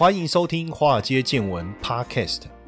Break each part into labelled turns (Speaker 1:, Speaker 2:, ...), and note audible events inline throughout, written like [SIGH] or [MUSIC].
Speaker 1: 欢迎收听《华尔街见闻》Podcast。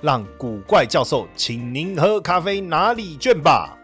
Speaker 1: 让古怪教授请您喝咖啡拿礼券吧。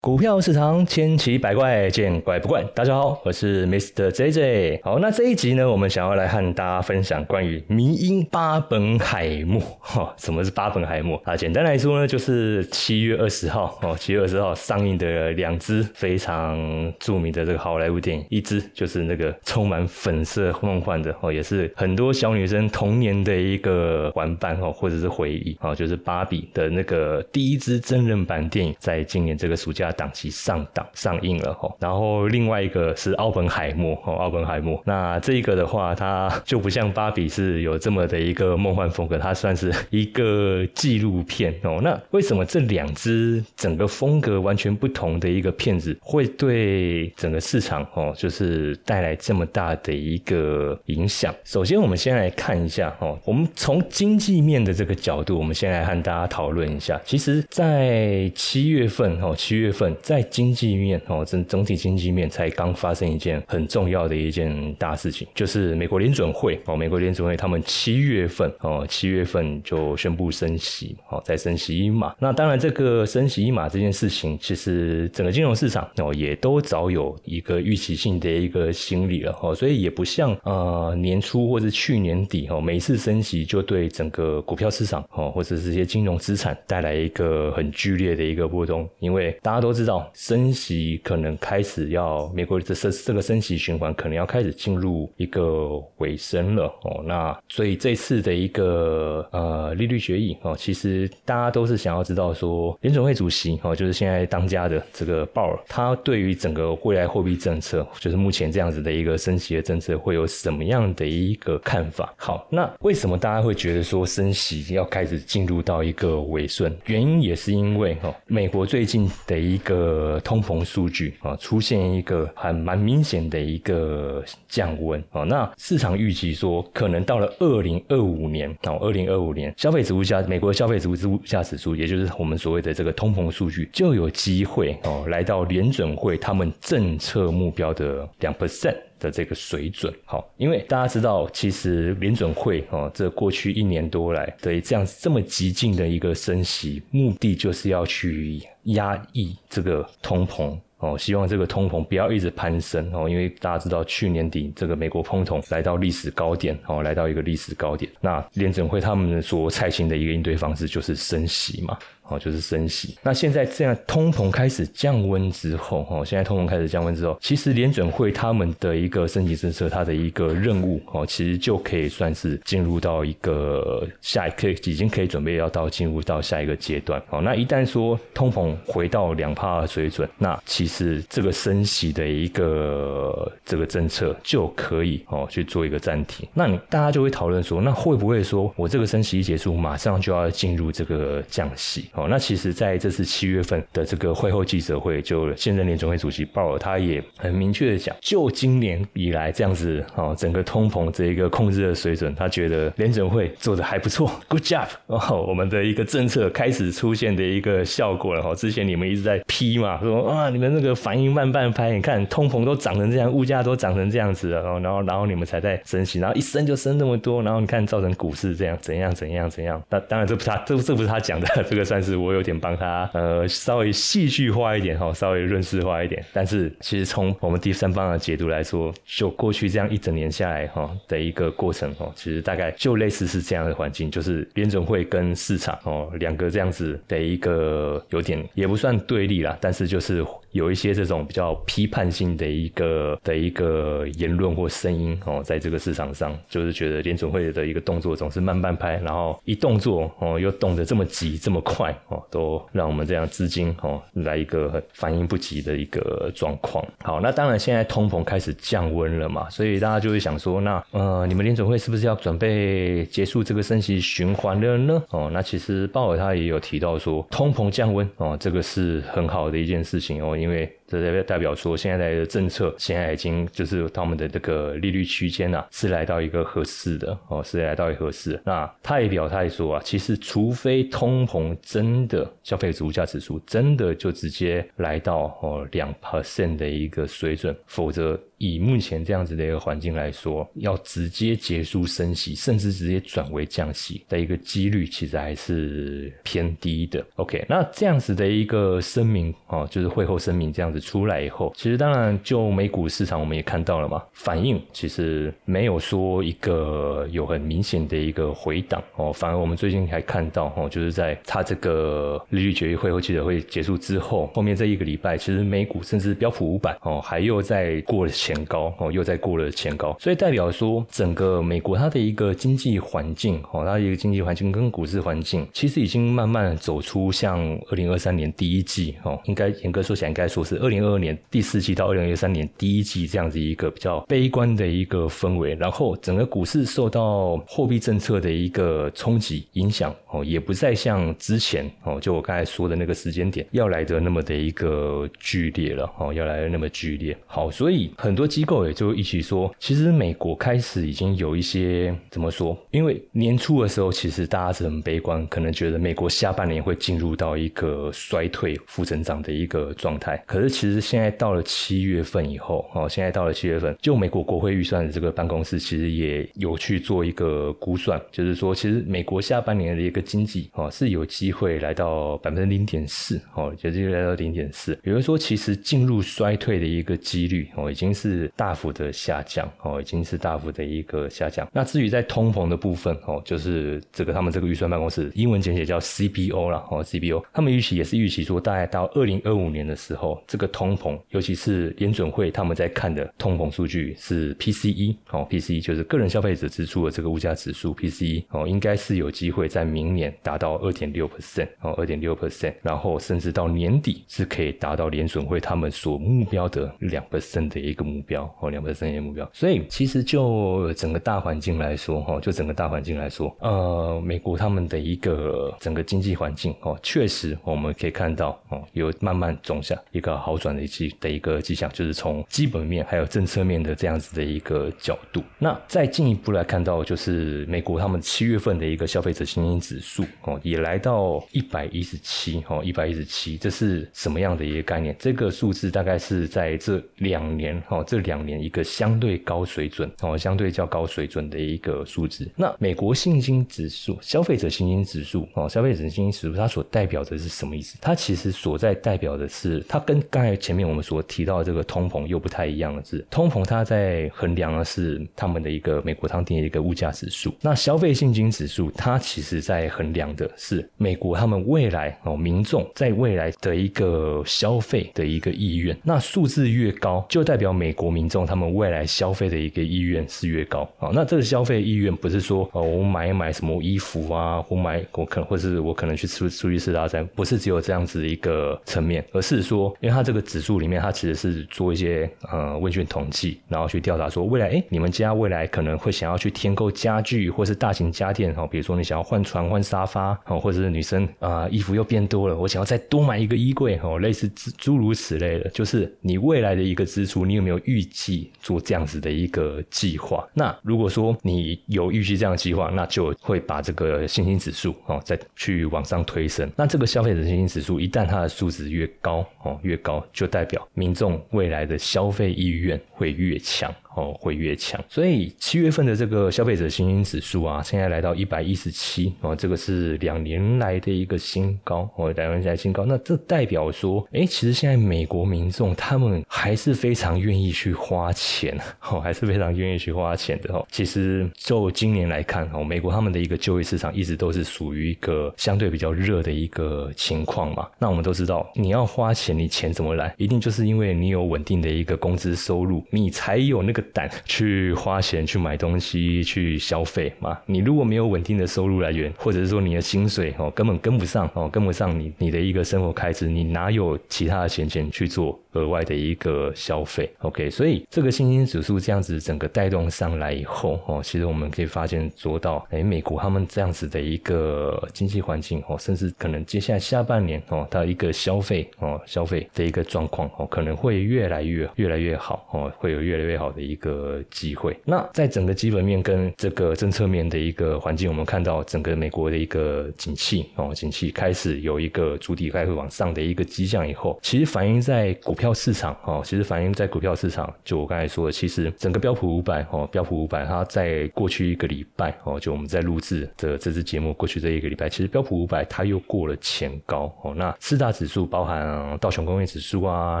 Speaker 2: 股票市场千奇百怪，见怪不怪。大家好，我是 Mr. JJ。好，那这一集呢，我们想要来和大家分享关于迷因巴本海默。[LAUGHS] 哈，什么是巴本海默啊？简单来说呢，就是七月二十号哦，七月二十号上映的两支非常著名的这个好莱坞电影，一支就是那个充满粉色梦幻的哦，也是很多小女生童年的一个玩伴哦，或者是回忆哦，就是芭比的那个第一支真人版电影，在今年这个暑假。档期上档上映了哈，然后另外一个是奥本海默哦，奥本海默。那这一个的话，它就不像芭比是有这么的一个梦幻风格，它算是一个纪录片哦。那为什么这两支整个风格完全不同的一个片子，会对整个市场哦，就是带来这么大的一个影响？首先，我们先来看一下哦，我们从经济面的这个角度，我们先来和大家讨论一下。其实，在七月份哦，七月份。在经济面哦，整整体经济面才刚发生一件很重要的一件大事情，就是美国联准会哦，美国联准会他们七月份哦，七月份就宣布升息哦，再升息一码。那当然，这个升息一码这件事情，其实整个金融市场哦，也都早有一个预期性的一个心理了哦，所以也不像呃年初或者去年底哦，每次升息就对整个股票市场哦，或者是一些金融资产带来一个很剧烈的一个波动，因为大家都。知道升息可能开始要美国这这这个升息循环可能要开始进入一个尾声了哦，那所以这次的一个呃利率决议哦，其实大家都是想要知道说联准会主席哦，就是现在当家的这个鲍尔，他对于整个未来货币政策，就是目前这样子的一个升息的政策会有什么样的一个看法？好，那为什么大家会觉得说升息要开始进入到一个尾顺？原因也是因为哈，美国最近的一一个通膨数据啊，出现一个还蛮明显的一个降温啊。那市场预期说，可能到了二零二五年哦，二零二五年消费者物价，美国消费者物价指数，也就是我们所谓的这个通膨数据，就有机会哦，来到联准会他们政策目标的两 percent。的这个水准，好，因为大家知道，其实联准会哦，这过去一年多来的这样这么激进的一个升息，目的就是要去压抑这个通膨。哦，希望这个通膨不要一直攀升。哦，因为大家知道去年底这个美国通膨来到历史高点。哦，来到一个历史高点，那联准会他们所采行的一个应对方式就是升息嘛。哦，就是升息。那现在这样通膨开始降温之后，哦，现在通膨开始降温之后，其实联准会他们的一个升级政策，它的一个任务，哦，其实就可以算是进入到一个下一可以已经可以准备要到进入到下一个阶段。哦，那一旦说通膨回到两帕水准，那其实这个升息的一个这个政策就可以哦去做一个暂停。那你大家就会讨论说，那会不会说我这个升息一结束，马上就要进入这个降息？哦，那其实在这次七月份的这个会后记者会，就现任联总会主席鲍尔他也很明确的讲，就今年以来这样子，哦，整个通膨这一个控制的水准，他觉得联总会做的还不错，Good job！哦，我们的一个政策开始出现的一个效果了。哈，之前你们一直在批嘛，说啊，你们那个反应慢半拍，你看通膨都涨成这样，物价都涨成这样子了，然后然后然后你们才在升息，然后一升就升那么多，然后你看造成股市这样怎样怎样怎样。那当然这不是他这这不是他讲的，[LAUGHS] 这个算是。是我有点帮他，呃，稍微戏剧化一点哈，稍微润饰化一点。但是其实从我们第三方的解读来说，就过去这样一整年下来哈的一个过程哈，其实大概就类似是这样的环境，就是联准会跟市场哦两个这样子的一个有点也不算对立啦，但是就是有一些这种比较批判性的一个的一个言论或声音哦，在这个市场上，就是觉得联准会的一个动作总是慢半拍，然后一动作哦又动得这么急这么快哦，都让我们这样资金哦来一个反应不及的一个状况。好，那当然现在通膨开始降温了嘛，所以大家就会想说，那呃你们联准会是不是要准备结束这个升息循环了呢？哦，那其实鲍尔他也有提到说，通膨降温哦，这个是很好的一件事情哦，因为。这代表代表说，现在的政策现在已经就是他们的这个利率区间呐，是来到一个合适的哦，是来到一个合适。那他也表态说啊，其实除非通膨真的消费者物价指数真的就直接来到哦两 percent 的一个水准，否则。以目前这样子的一个环境来说，要直接结束升息，甚至直接转为降息的一个几率，其实还是偏低的。OK，那这样子的一个声明哦，就是会后声明这样子出来以后，其实当然就美股市场我们也看到了嘛，反应其实没有说一个有很明显的一个回档哦，反而我们最近还看到哦，就是在它这个利率决议会后记者会结束之后，后面这一个礼拜，其实美股甚至标普五百哦，还又在过了。前高哦，又在过了前高，所以代表说整个美国它的一个经济环境哦，它的一个经济环境跟股市环境，其实已经慢慢走出像二零二三年第一季哦，应该严格说起来，应该说是二零二二年第四季到二零二三年第一季这样子一个比较悲观的一个氛围，然后整个股市受到货币政策的一个冲击影响哦，也不再像之前哦，就我刚才说的那个时间点要来的那么的一个剧烈了哦，要来的那么剧烈。好，所以很。很多机构也就一起说，其实美国开始已经有一些怎么说？因为年初的时候，其实大家是很悲观，可能觉得美国下半年会进入到一个衰退、负增长的一个状态。可是其实现在到了七月份以后，哦，现在到了七月份，就美国国会预算的这个办公室其实也有去做一个估算，就是说，其实美国下半年的一个经济哦是有机会来到百分之零点四，哦，有机会来到零点四。比如说，其实进入衰退的一个几率哦已经是。是大幅的下降哦，已经是大幅的一个下降。那至于在通膨的部分哦，就是这个他们这个预算办公室英文简写叫 CBO 了哦，CBO 他们预期也是预期说，大概到二零二五年的时候，这个通膨，尤其是联准会他们在看的通膨数据是 PCE 哦，PCE 就是个人消费者支出的这个物价指数 PCE 哦，应该是有机会在明年达到二点六 percent 哦，二点六 percent，然后甚至到年底是可以达到联准会他们所目标的两 percent 的一个目。目标哦，两个商业目标。所以其实就整个大环境来说，哈，就整个大环境来说，呃，美国他们的一个整个经济环境哦，确实我们可以看到哦，有慢慢走向一个好转的迹的一个迹象，就是从基本面还有政策面的这样子的一个角度。那再进一步来看到，就是美国他们七月份的一个消费者信心指数哦，也来到一百一十七哦，一百一十七，这是什么样的一个概念？这个数字大概是在这两年哈。这两年一个相对高水准哦，相对较高水准的一个数字。那美国信心指数、消费者信心指数哦，消费者信心指数它所代表的是什么意思？它其实所在代表的是，它跟刚才前面我们所提到的这个通膨又不太一样的是，通膨它在衡量的是他们的一个美国当地的一个物价指数。那消费信心指数它其实在衡量的是美国他们未来哦民众在未来的一个消费的一个意愿。那数字越高，就代表美美国民众他们未来消费的一个意愿是越高啊，那这个消费意愿不是说哦，我买一买什么衣服啊，我买我可能或是我可能去出出去吃大餐，不是只有这样子一个层面，而是说，因为它这个指数里面，它其实是做一些呃问卷统计，然后去调查说未来哎，你们家未来可能会想要去添购家具或是大型家电哈，比如说你想要换床换沙发哦，或者是女生啊衣服又变多了，我想要再多买一个衣柜哦，类似诸如此类的，就是你未来的一个支出，你有没有？预计做这样子的一个计划，那如果说你有预计这样计划，那就会把这个信心指数哦再去往上推升。那这个消费者信心指数一旦它的数值越高哦越高，就代表民众未来的消费意愿会越强。哦会越强。所以七月份的这个消费者信心指数啊，现在来到一百一十七哦，这个是两年来的一个新高哦，两年来新高。那这代表说，哎，其实现在美国民众他们还是非常愿意去花钱哦，还是非常愿意去花钱的哦。其实就今年来看哦，美国他们的一个就业市场一直都是属于一个相对比较热的一个情况嘛。那我们都知道，你要花钱，你钱怎么来？一定就是因为你有稳定的一个工资收入，你才有那个胆去花钱去买东西去消费嘛。你如果没有稳定的收入来源，或者是说你的薪水哦根本跟不上哦，跟不上你你的一个生活开支，你哪有其他的闲钱去做额外的一个消费？OK，所以这个信心指数这样子整个带动上来以后哦，其实我们可以发现做到，哎，美国他们这样子的一个经济环境哦，甚至可能接下来下半年哦，它一个消费哦消费的一个状况哦，可能会越来越越来越好哦，会有越来越好的一一个机会。那在整个基本面跟这个政策面的一个环境，我们看到整个美国的一个景气哦，景气开始有一个主体开始往上的一个迹象以后，其实反映在股票市场哦，其实反映在股票市场，就我刚才说的，其实整个标普五百哦，标普五百它在过去一个礼拜哦，就我们在录制的这支节目过去这一个礼拜，其实标普五百它又过了前高哦，那四大指数包含道琼工业指数啊、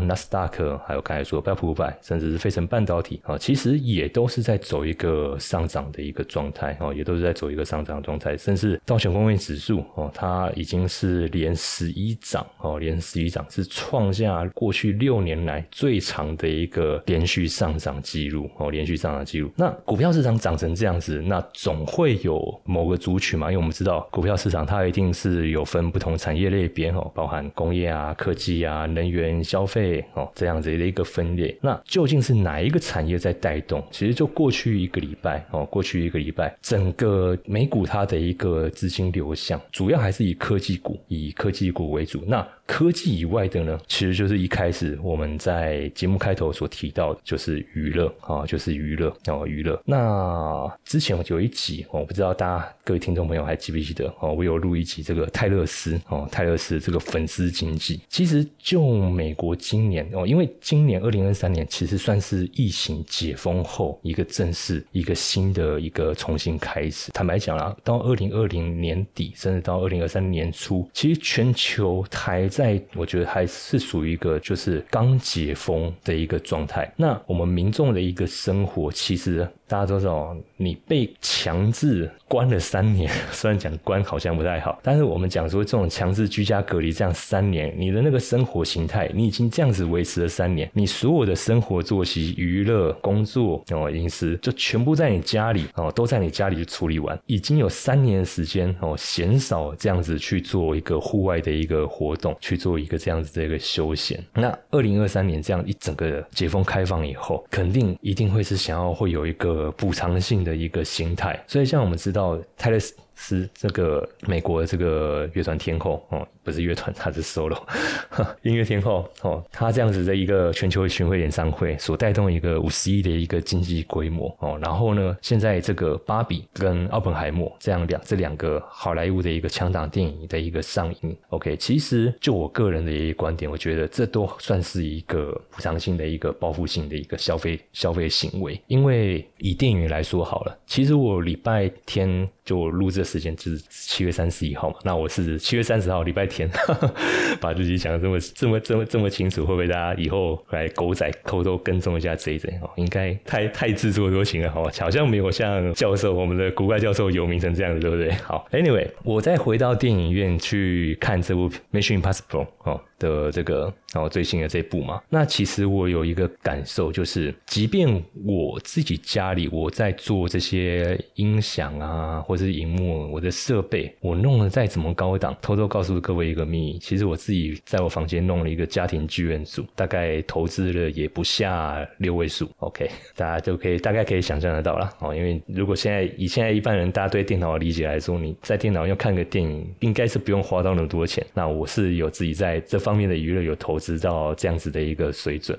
Speaker 2: 纳斯达克，还有刚才说标普五百，甚至是费城半导体啊，其实也都是在走一个上涨的一个状态哦，也都是在走一个上涨状态，甚至道琼工业指数哦，它已经是连十一涨哦，连十一涨是创下过去六年来最长的一个连续上涨记录哦，连续上涨记录。那股票市场涨成这样子，那总会有某个族群嘛，因为我们知道股票市场它一定是有分不同产业类别哦，包含工业啊、科技啊、能源、消费哦这样子的一个分裂。那究竟是哪一个产业在在带动？其实就过去一个礼拜哦，过去一个礼拜，整个美股它的一个资金流向，主要还是以科技股，以科技股为主。那科技以外的呢，其实就是一开始我们在节目开头所提到的，就是娱乐啊，就是娱乐哦，娱乐。那之前有一集，我不知道大家各位听众朋友还记不记得哦，我有录一集这个泰勒斯哦，泰勒斯这个粉丝经济。其实就美国今年哦，因为今年二零二三年其实算是疫情解封后一个正式一个新的一个重新开始。坦白讲啦，到二零二零年底，甚至到二零二三年初，其实全球还。在我觉得还是属于一个就是刚解封的一个状态。那我们民众的一个生活，其实大家都知道，你被强制关了三年，[LAUGHS] 虽然讲关好像不太好，但是我们讲说这种强制居家隔离这样三年，你的那个生活形态，你已经这样子维持了三年，你所有的生活作息、娱乐、工作哦、饮食，就全部在你家里哦，都在你家里去处理完，已经有三年的时间哦，鲜少这样子去做一个户外的一个活动。去做一个这样子的一个休闲。那二零二三年这样一整个解封开放以后，肯定一定会是想要会有一个补偿性的一个形态。所以像我们知道泰勒斯。是这个美国的这个乐团天后哦，不是乐团，他是 solo [LAUGHS] 音乐天后哦，他这样子的一个全球巡回演唱会所带动一个五十亿的一个经济规模哦，然后呢，现在这个芭比跟奥本海默这样两这两个好莱坞的一个强档电影的一个上映，OK，其实就我个人的一个观点，我觉得这都算是一个补偿性的一个报复性的一个消费消费行为，因为以电影来说好了，其实我礼拜天。就录制时间就是七月三十一号嘛，那我是七月三十号礼拜天，[LAUGHS] 把自己讲的这么这么这么这么清楚，会不会大家以后来狗仔偷偷跟踪一下这一这哦？应该太太自作多情了，好，好像没有像教授我们的古怪教授有名成这样子，对不对？好，Anyway，我再回到电影院去看这部《Mission Impossible》哦。的这个，然后最新的这部嘛，那其实我有一个感受，就是即便我自己家里我在做这些音响啊，或者是荧幕，我的设备我弄得再怎么高档，偷偷告诉各位一个秘密，其实我自己在我房间弄了一个家庭剧院组，大概投资了也不下六位数，OK，大家就可以大概可以想象得到了哦，因为如果现在以现在一般人大家对电脑的理解来说，你在电脑要看个电影，应该是不用花到那么多钱，那我是有自己在这。方面的娱乐有投资到这样子的一个水准。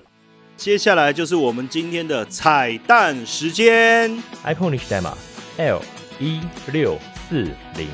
Speaker 1: 接下来就是我们今天的彩蛋时间
Speaker 2: ，iPhone 历史代码 L 一六四零。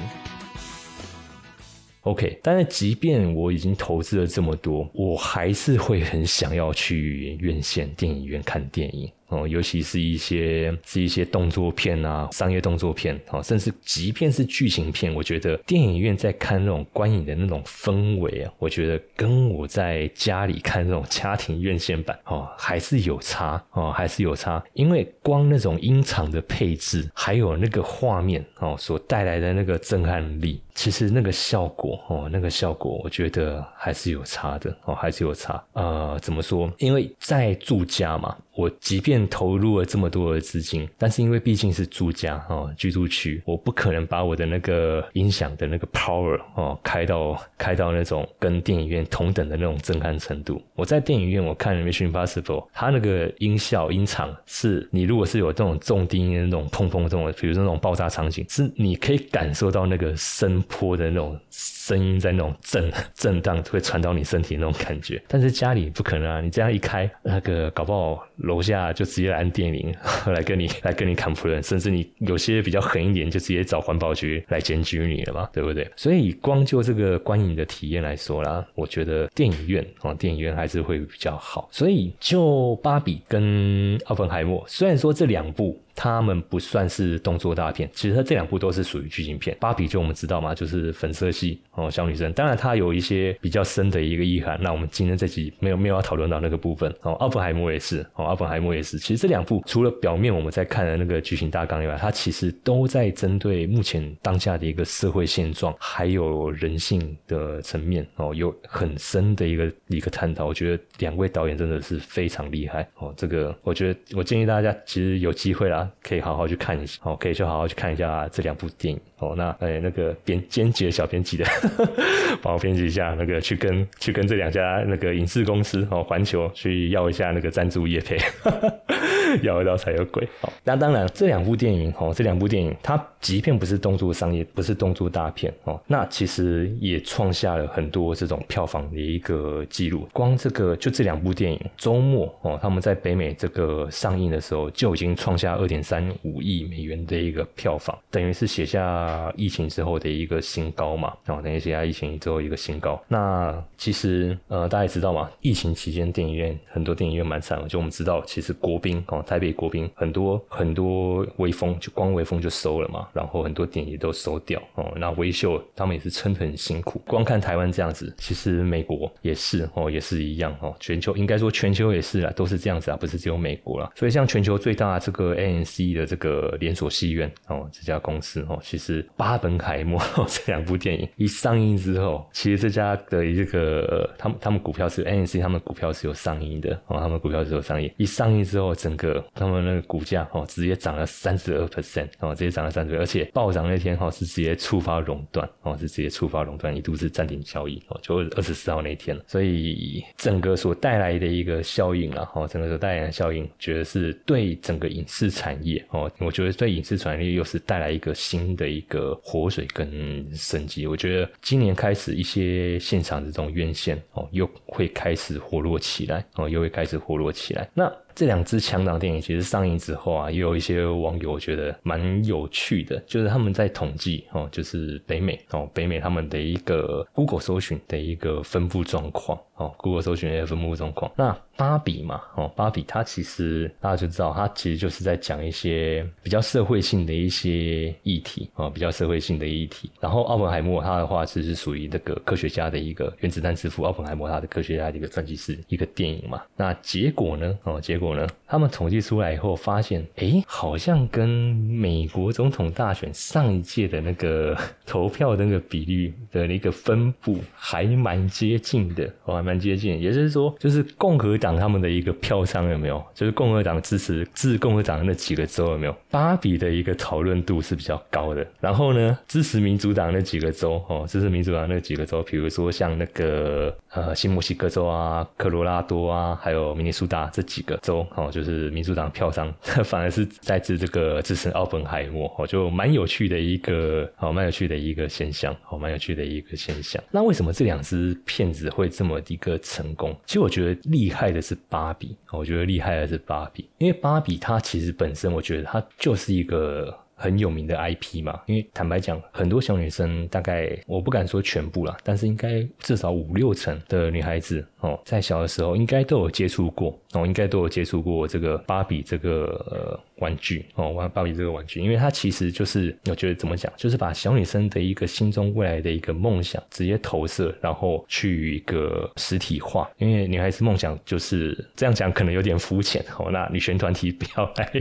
Speaker 2: OK，但是即便我已经投资了这么多，我还是会很想要去院线电影院看电影。哦，尤其是一些是一些动作片啊，商业动作片哦，甚至即便是剧情片，我觉得电影院在看那种观影的那种氛围啊，我觉得跟我在家里看那种家庭院线版哦，还是有差哦，还是有差。因为光那种音场的配置，还有那个画面哦，所带来的那个震撼力。其实那个效果哦，那个效果我觉得还是有差的哦，还是有差。呃，怎么说？因为在住家嘛，我即便投入了这么多的资金，但是因为毕竟是住家哦，居住区，我不可能把我的那个音响的那个 power 哦开到开到那种跟电影院同等的那种震撼程度。我在电影院我看《Mission Impossible》，它那个音效音场是你如果是有这种重低音的那种砰砰这种，比如那种爆炸场景，是你可以感受到那个声。波的那种声音在那种震震荡，会传到你身体那种感觉。但是家里不可能啊，你这样一开，那个搞不好楼下就直接来按电铃 [LAUGHS] 来跟你来跟你砍仆人，甚至你有些比较狠一点，就直接找环保局来检举你了嘛，对不对？所以光就这个观影的体验来说啦，我觉得电影院啊，电影院还是会比较好。所以就芭比跟奥本海默，虽然说这两部。他们不算是动作大片，其实它这两部都是属于剧情片。芭比就我们知道嘛，就是粉色系哦，小女生。当然它有一些比较深的一个意涵。那我们今天这集没有没有要讨论到那个部分哦。奥本海默也是哦，奥本海默也是。其实这两部除了表面我们在看的那个剧情大纲以外，它其实都在针对目前当下的一个社会现状，还有人性的层面哦，有很深的一个一个探讨。我觉得两位导演真的是非常厉害哦。这个我觉得我建议大家其实有机会啦。可以好好去看一下，哦，可以去好好去看一下这两部电影哦。那哎，那个编编辑小编辑的，[LAUGHS] 帮我编辑一下，那个去跟去跟这两家那个影视公司哦，环球去要一下那个赞助业配，[LAUGHS] 要得到才有鬼。好，那当然这两部电影哦，这两部电影它即便不是动作商业，不是动作大片哦，那其实也创下了很多这种票房的一个记录。光这个就这两部电影周末哦，他们在北美这个上映的时候就已经创下二。点三五亿美元的一个票房，等于是写下疫情之后的一个新高嘛？哦，等于写下疫情之后一个新高。那其实呃，大家也知道嘛，疫情期间电影院很多电影院蛮惨的。就我们知道，其实国宾哦，台北国宾很多很多微风就光微风就收了嘛，然后很多电影都收掉哦。那微秀他们也是撑得很辛苦。光看台湾这样子，其实美国也是哦，也是一样哦。全球应该说全球也是啦，都是这样子啊，不是只有美国了。所以像全球最大这个 ANC 的这个连锁戏院哦，这家公司哦，其实《巴本海默》[LAUGHS] 这两部电影一上映之后，其实这家的这个他们他们股票是 ANC，他们股票是有上映的哦，他们股票是有上映。一上映之后，整个他们那个股价哦，直接涨了三十二 percent 哦，直接涨了三十，而且暴涨那天哈是直接触发熔断哦，是直接触发熔断，一度是暂停交易哦，就二十四号那天所以整个所带来的一个效应啊，哦，整个所带来的效应，觉得是对整个影视产。产业哦，我觉得对影视产业又是带来一个新的一个活水跟生机。我觉得今年开始一些现场的这种院线哦，又会开始活络起来哦，又会开始活络起来。那。这两支强档电影其实上映之后啊，也有一些网友觉得蛮有趣的，就是他们在统计哦，就是北美哦，北美他们的一个 Google 搜寻的一个分布状况哦，Google 搜寻的一个分布状况。那芭比嘛哦，芭比它其实大家就知道，它其实就是在讲一些比较社会性的一些议题啊，比较社会性的议题。然后奥本海默他的话其实是属于那个科学家的一个原子弹之父奥本海默他的科学家的一个传记式一个电影嘛。那结果呢哦，结果。果呢？他们统计出来以后发现，哎，好像跟美国总统大选上一届的那个 [LAUGHS] 投票的那个比率的一个分布还蛮接近的，哦，还蛮接近。也就是说，就是共和党他们的一个票仓有没有？就是共和党支持自共和党的那几个州有没有？芭比的一个讨论度是比较高的。然后呢，支持民主党那几个州，哦，支持民主党那几个州，比如说像那个呃新墨西哥州啊、科罗拉多啊，还有明尼苏达这几个州。哦，就是民主党票上 [LAUGHS] 反而是在支这个支持奥本海默，哦，就蛮有趣的一个，哦，蛮有趣的一个现象，哦，蛮有趣的一个现象。那为什么这两只骗子会这么一个成功？其实我觉得厉害的是芭比，我觉得厉害的是芭比，因为芭比它其实本身，我觉得它就是一个。很有名的 IP 嘛。因为坦白讲，很多小女生大概我不敢说全部啦，但是应该至少五六成的女孩子哦，在小的时候应该都有接触过哦，应该都有接触过这个芭比这个呃玩具哦，玩芭比这个玩具，因为它其实就是我觉得怎么讲，就是把小女生的一个心中未来的一个梦想直接投射，然后去一个实体化。因为女孩子梦想就是这样讲，可能有点肤浅哦。那女权团体不要来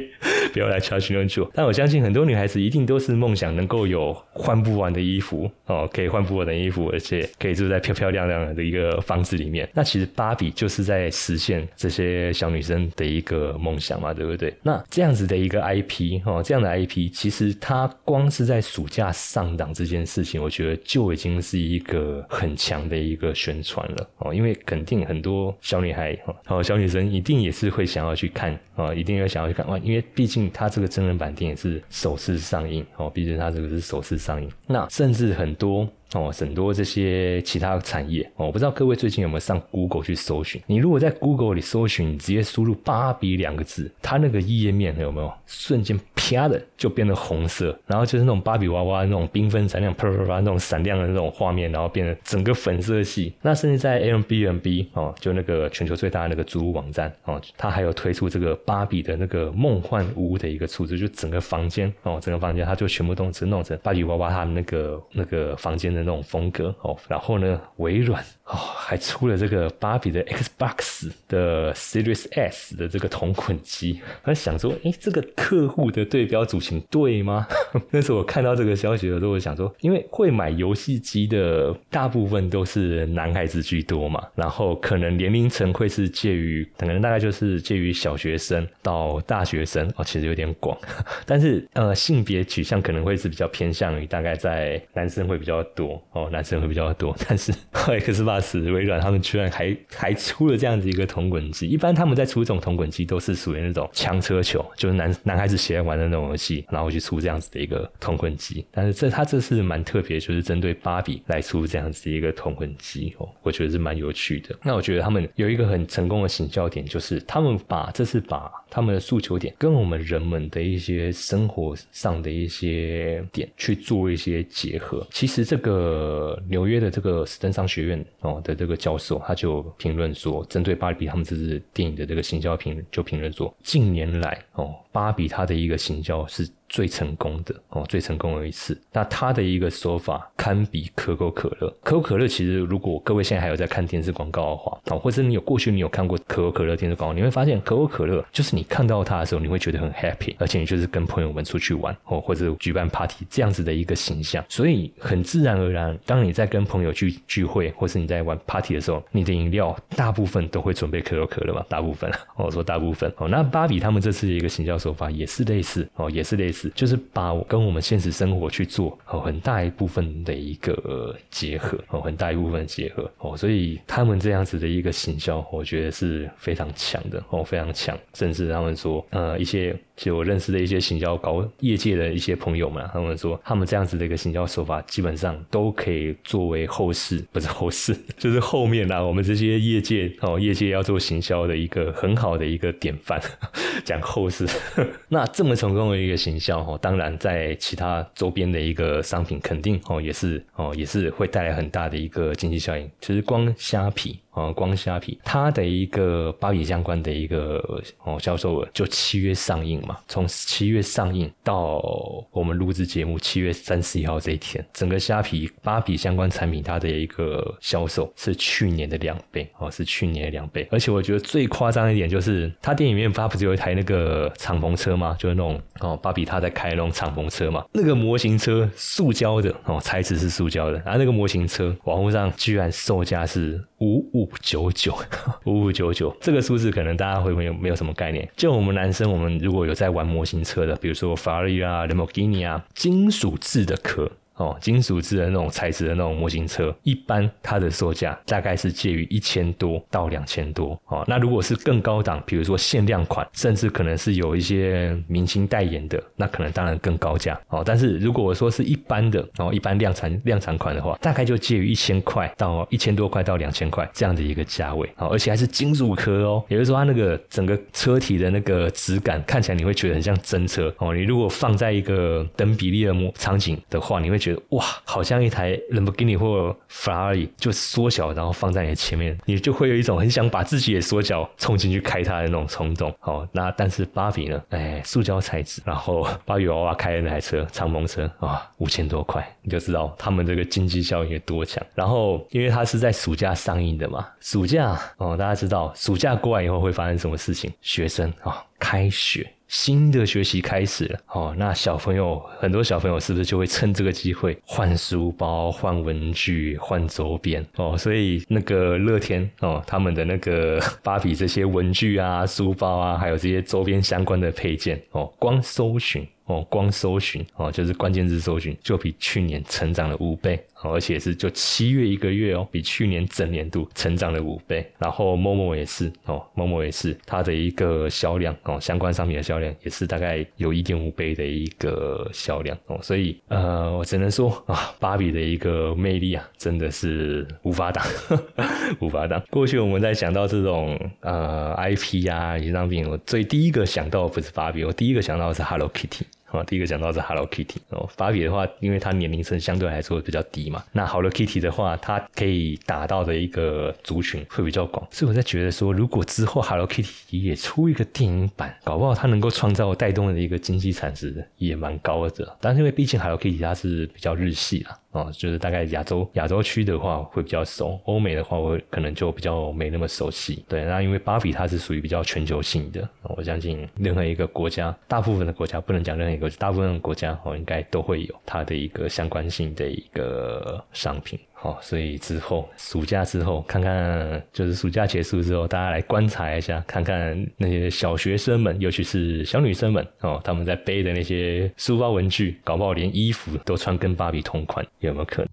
Speaker 2: [LAUGHS] 不要来敲询论住，但我相信很多女孩子一定都是梦想能够有换不完的衣服哦，可以换不完的衣服，而且可以住在漂漂亮亮的一个房子里面。那其实芭比就是在实现这些小女生的一个梦想嘛，对不对？那这样子的一个 IP 哦，这样的 IP，其实它光是在暑假上档这件事情，我觉得就已经是一个很强的一个宣传了哦，因为肯定很多小女孩哦，小女生一定也是会想要去看啊，一定要想要去看哇，因为毕竟竟它这个真人版电影是首次上映哦，毕竟它这个是首次上映，那甚至很多。哦，很多这些其他产业哦，我不知道各位最近有没有上 Google 去搜寻？你如果在 Google 里搜寻，直接输入“芭比”两个字，它那个页面有没有瞬间啪的就变得红色？然后就是那种芭比娃娃那种缤纷闪亮、啪啪啪那种闪亮的那种画面，然后变得整个粉色系。那甚至在 Airbnb 哦，就那个全球最大的那个租屋网站哦，它还有推出这个芭比的那个梦幻屋的一个处置，就整个房间哦，整个房间它就全部都是弄成芭比娃娃他们那个那个房间的。那种风格哦，然后呢，微软哦还出了这个芭比的 Xbox 的 Series S 的这个同捆机，我想说，哎，这个客户的对标组群对吗？[LAUGHS] 那时候我看到这个消息的时候，我想说，因为会买游戏机的大部分都是男孩子居多嘛，然后可能年龄层会是介于，可能大概就是介于小学生到大学生。哦，其实有点广，[LAUGHS] 但是呃，性别取向可能会是比较偏向于大概在男生会比较多。哦，男生会比较多，但是 [LAUGHS] Xbox 微软他们居然还还出了这样子一个同滚机。一般他们在出这种同滚机都是属于那种枪车球，就是男男孩子喜欢玩的那种游戏，然后去出这样子的一个同滚机。但是这他这是蛮特别，就是针对芭比来出这样子一个同滚机哦，我觉得是蛮有趣的。那我觉得他们有一个很成功的行销点，就是他们把这是把他们的诉求点跟我们人们的一些生活上的一些点去做一些结合。其实这个。纽约的这个史登商学院哦的这个教授，他就评论说，针对芭比他们这支电影的这个行销评，就评论说，近年来哦，芭比他的一个行销是。最成功的哦，最成功的一次。那他的一个说法堪比可口可乐。可口可乐其实，如果各位现在还有在看电视广告的话，哦，或者你有过去你有看过可口可乐电视广告，你会发现可口可乐就是你看到它的时候，你会觉得很 happy，而且你就是跟朋友们出去玩哦，或者举办 party 这样子的一个形象。所以很自然而然，当你在跟朋友去聚会，或是你在玩 party 的时候，你的饮料大部分都会准备可口可乐嘛，大部分哦，说大部分哦。那芭比他们这次的一个行销手法也是类似哦，也是类似。就是把跟我们现实生活去做哦，很大一部分的一个结合哦，很大一部分结合哦，所以他们这样子的一个行销，我觉得是非常强的哦，非常强。甚至他们说，呃，一些其实我认识的一些行销高业界的一些朋友们，他们说，他们这样子的一个行销手法，基本上都可以作为后世，不是后世，[LAUGHS] 就是后面啊，我们这些业界哦，业界要做行销的一个很好的一个典范。[LAUGHS] 讲后世，[LAUGHS] 那这么成功的一个行销哦，当然在其他周边的一个商品肯定哦也是哦也是会带来很大的一个经济效应。其实光虾皮。啊，光虾皮它的一个芭比相关的一个哦销售额，就七月上映嘛，从七月上映到我们录制节目七月三十一号这一天，整个虾皮芭比相关产品它的一个销售是去年的两倍哦，是去年的两倍。而且我觉得最夸张一点就是，它电影院它不是有一台那个敞篷车吗？就是那种哦，芭比它在开那种敞篷车嘛，那个模型车塑胶的哦，材质是塑胶的，然后那个模型车网络上居然售价是五五。五九九，[LAUGHS] 五五九九，这个数字可能大家会没有没有什么概念。就我们男生，我们如果有在玩模型车的，比如说法拉利啊、兰博基尼啊，金属制的壳。哦，金属制的那种材质的那种模型车，一般它的售价大概是介于一千多到两千多哦。那如果是更高档，比如说限量款，甚至可能是有一些明星代言的，那可能当然更高价哦。但是如果说是一般的哦，一般量产量产款的话，大概就介于一千块到一千多块到两千块这样的一个价位哦，而且还是金属壳哦，也就是说它那个整个车体的那个质感看起来你会觉得很像真车哦。你如果放在一个等比例的模场景的话，你会觉哇，好像一台兰博基尼或法拉利就缩小，然后放在你前面，你就会有一种很想把自己的缩小冲进去开它的那种冲动。哦，那但是芭比呢？哎，塑胶材质，然后芭比娃娃开的那台车敞篷车啊，[LAUGHS] 五千多块，你就知道他们这个经济效益有多强。然后因为它是在暑假上映的嘛，暑假哦，大家知道暑假过完以后会发生什么事情？学生啊，开学。新的学习开始了哦，那小朋友很多小朋友是不是就会趁这个机会换书包、换文具、换周边哦？所以那个乐天哦，他们的那个芭比这些文具啊、书包啊，还有这些周边相关的配件哦，光搜寻。哦，光搜寻哦，就是关键字搜寻，就比去年成长了五倍，而且是就七月一个月哦，比去年整年度成长了五倍。然后某某也是哦，某某也是它的一个销量哦，相关商品的销量也是大概有一点五倍的一个销量哦，所以呃，我只能说啊，芭比的一个魅力啊，真的是无法挡，[LAUGHS] 无法挡。过去我们在想到这种呃 IP 啊，一些商品，我最第一个想到不是芭比，我第一个想到的是 Hello Kitty。啊，第一个讲到是 Hello Kitty 哦，芭比的话，因为它年龄层相对来说比较低嘛，那 Hello Kitty 的话，它可以打到的一个族群会比较广，所以我在觉得说，如果之后 Hello Kitty 也出一个电影版，搞不好它能够创造带动的一个经济产值也蛮高的。但是因为毕竟 Hello Kitty 它是比较日系啦。哦，就是大概亚洲亚洲区的话会比较熟，欧美的话我可能就比较没那么熟悉。对，那因为芭比它是属于比较全球性的，我相信任何一个国家，大部分的国家不能讲任何一个，大部分的国家哦应该都会有它的一个相关性的一个商品。好，所以之后暑假之后，看看就是暑假结束之后，大家来观察一下，看看那些小学生们，尤其是小女生们哦，他们在背的那些书包文具，搞不好连衣服都穿跟芭比同款，有没有可能？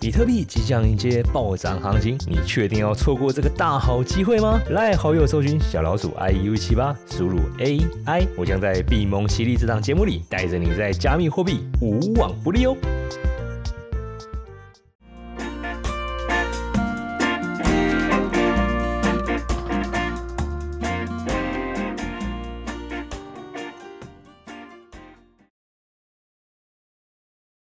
Speaker 2: 比特币即将迎接暴涨行情，你确定要错过这个大好机会吗？来好友搜寻小老鼠 i u 七八，输入 a i，我将在币蒙犀利这档节目里，带着你在加密货币无往不利哦。